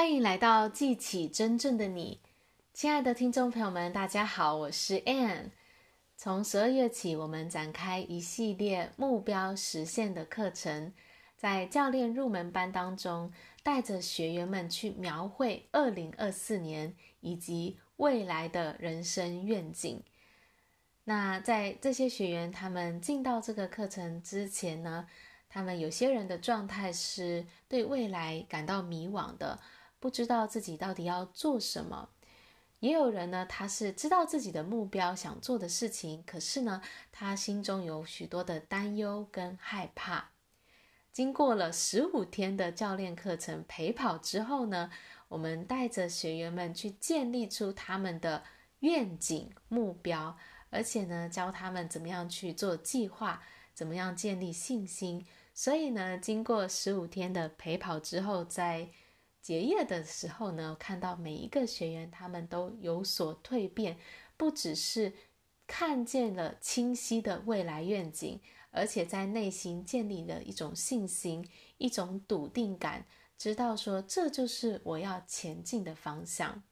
欢迎来到记起真正的你，亲爱的听众朋友们，大家好，我是 Anne。从十二月起，我们展开一系列目标实现的课程，在教练入门班当中，带着学员们去描绘二零二四年以及未来的人生愿景。那在这些学员他们进到这个课程之前呢，他们有些人的状态是对未来感到迷惘的。不知道自己到底要做什么，也有人呢，他是知道自己的目标想做的事情，可是呢，他心中有许多的担忧跟害怕。经过了十五天的教练课程陪跑之后呢，我们带着学员们去建立出他们的愿景目标，而且呢，教他们怎么样去做计划，怎么样建立信心。所以呢，经过十五天的陪跑之后，在结业的时候呢，看到每一个学员他们都有所蜕变，不只是看见了清晰的未来愿景，而且在内心建立了一种信心、一种笃定感，知道说这就是我要前进的方向。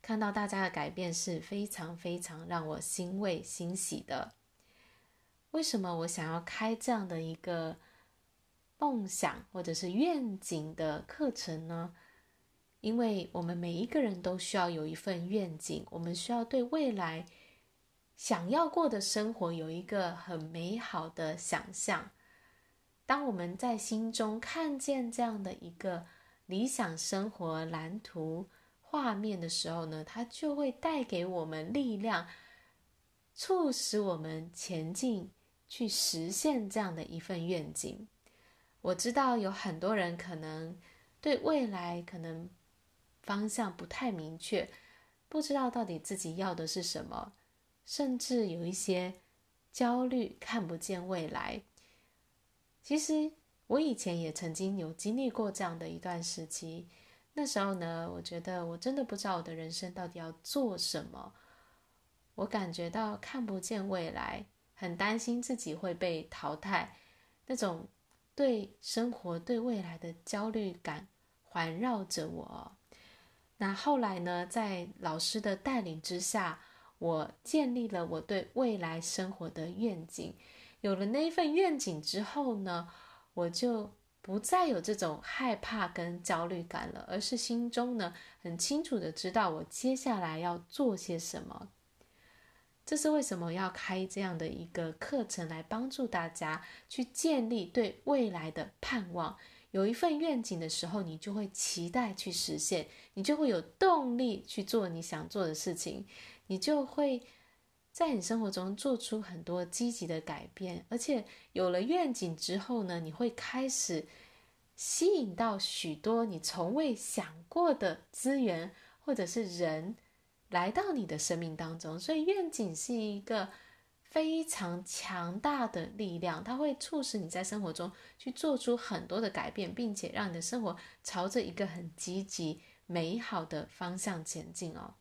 看到大家的改变是非常非常让我欣慰欣喜的。为什么我想要开这样的一个梦想或者是愿景的课程呢？因为我们每一个人都需要有一份愿景，我们需要对未来想要过的生活有一个很美好的想象。当我们在心中看见这样的一个理想生活蓝图画面的时候呢，它就会带给我们力量，促使我们前进去实现这样的一份愿景。我知道有很多人可能对未来可能方向不太明确，不知道到底自己要的是什么，甚至有一些焦虑，看不见未来。其实我以前也曾经有经历过这样的一段时期，那时候呢，我觉得我真的不知道我的人生到底要做什么，我感觉到看不见未来，很担心自己会被淘汰，那种。对生活、对未来的焦虑感环绕着我。那后来呢，在老师的带领之下，我建立了我对未来生活的愿景。有了那一份愿景之后呢，我就不再有这种害怕跟焦虑感了，而是心中呢很清楚的知道我接下来要做些什么。这是为什么要开这样的一个课程来帮助大家去建立对未来的盼望。有一份愿景的时候，你就会期待去实现，你就会有动力去做你想做的事情，你就会在你生活中做出很多积极的改变。而且有了愿景之后呢，你会开始吸引到许多你从未想过的资源或者是人。来到你的生命当中，所以愿景是一个非常强大的力量，它会促使你在生活中去做出很多的改变，并且让你的生活朝着一个很积极、美好的方向前进哦。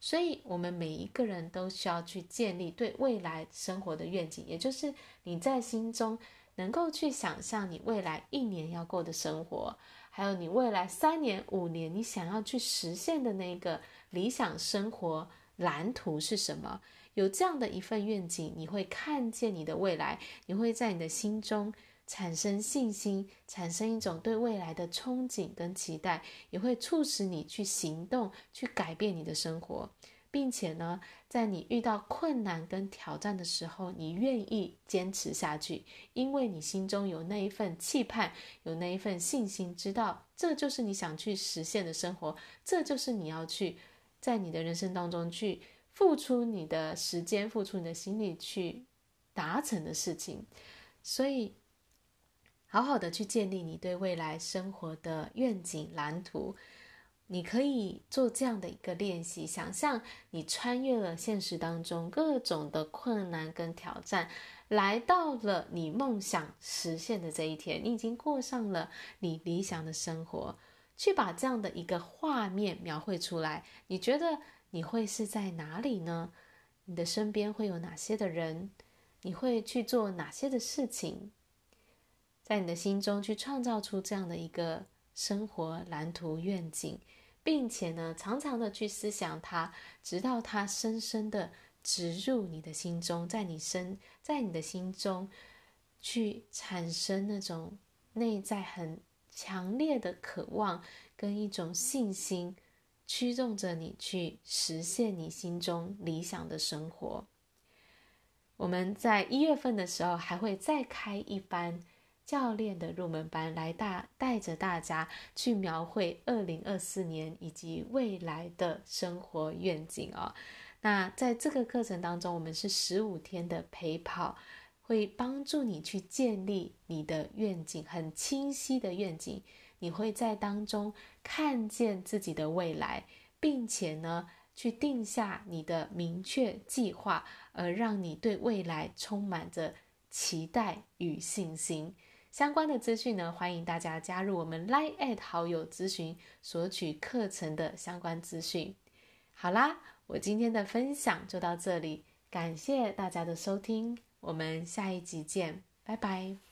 所以，我们每一个人都需要去建立对未来生活的愿景，也就是你在心中能够去想象你未来一年要过的生活，还有你未来三年、五年你想要去实现的那个。理想生活蓝图是什么？有这样的一份愿景，你会看见你的未来，你会在你的心中产生信心，产生一种对未来的憧憬跟期待，也会促使你去行动，去改变你的生活，并且呢，在你遇到困难跟挑战的时候，你愿意坚持下去，因为你心中有那一份期盼，有那一份信心，知道这就是你想去实现的生活，这就是你要去。在你的人生当中去付出你的时间，付出你的心力去达成的事情，所以好好的去建立你对未来生活的愿景蓝图。你可以做这样的一个练习，想象你穿越了现实当中各种的困难跟挑战，来到了你梦想实现的这一天，你已经过上了你理想的生活。去把这样的一个画面描绘出来，你觉得你会是在哪里呢？你的身边会有哪些的人？你会去做哪些的事情？在你的心中去创造出这样的一个生活蓝图愿景，并且呢，常常的去思想它，直到它深深的植入你的心中，在你身，在你的心中去产生那种内在很强烈的渴望跟一种信心，驱动着你去实现你心中理想的生活。我们在一月份的时候还会再开一班教练的入门班，来大带着大家去描绘二零二四年以及未来的生活愿景哦。那在这个课程当中，我们是十五天的陪跑，会帮助你去建立你的愿景，很清晰的愿景。你会在当中看见自己的未来，并且呢，去定下你的明确计划。而让你对未来充满着期待与信心。相关的资讯呢，欢迎大家加入我们 Line@ 好友咨询，索取课程的相关资讯。好啦，我今天的分享就到这里，感谢大家的收听，我们下一集见，拜拜。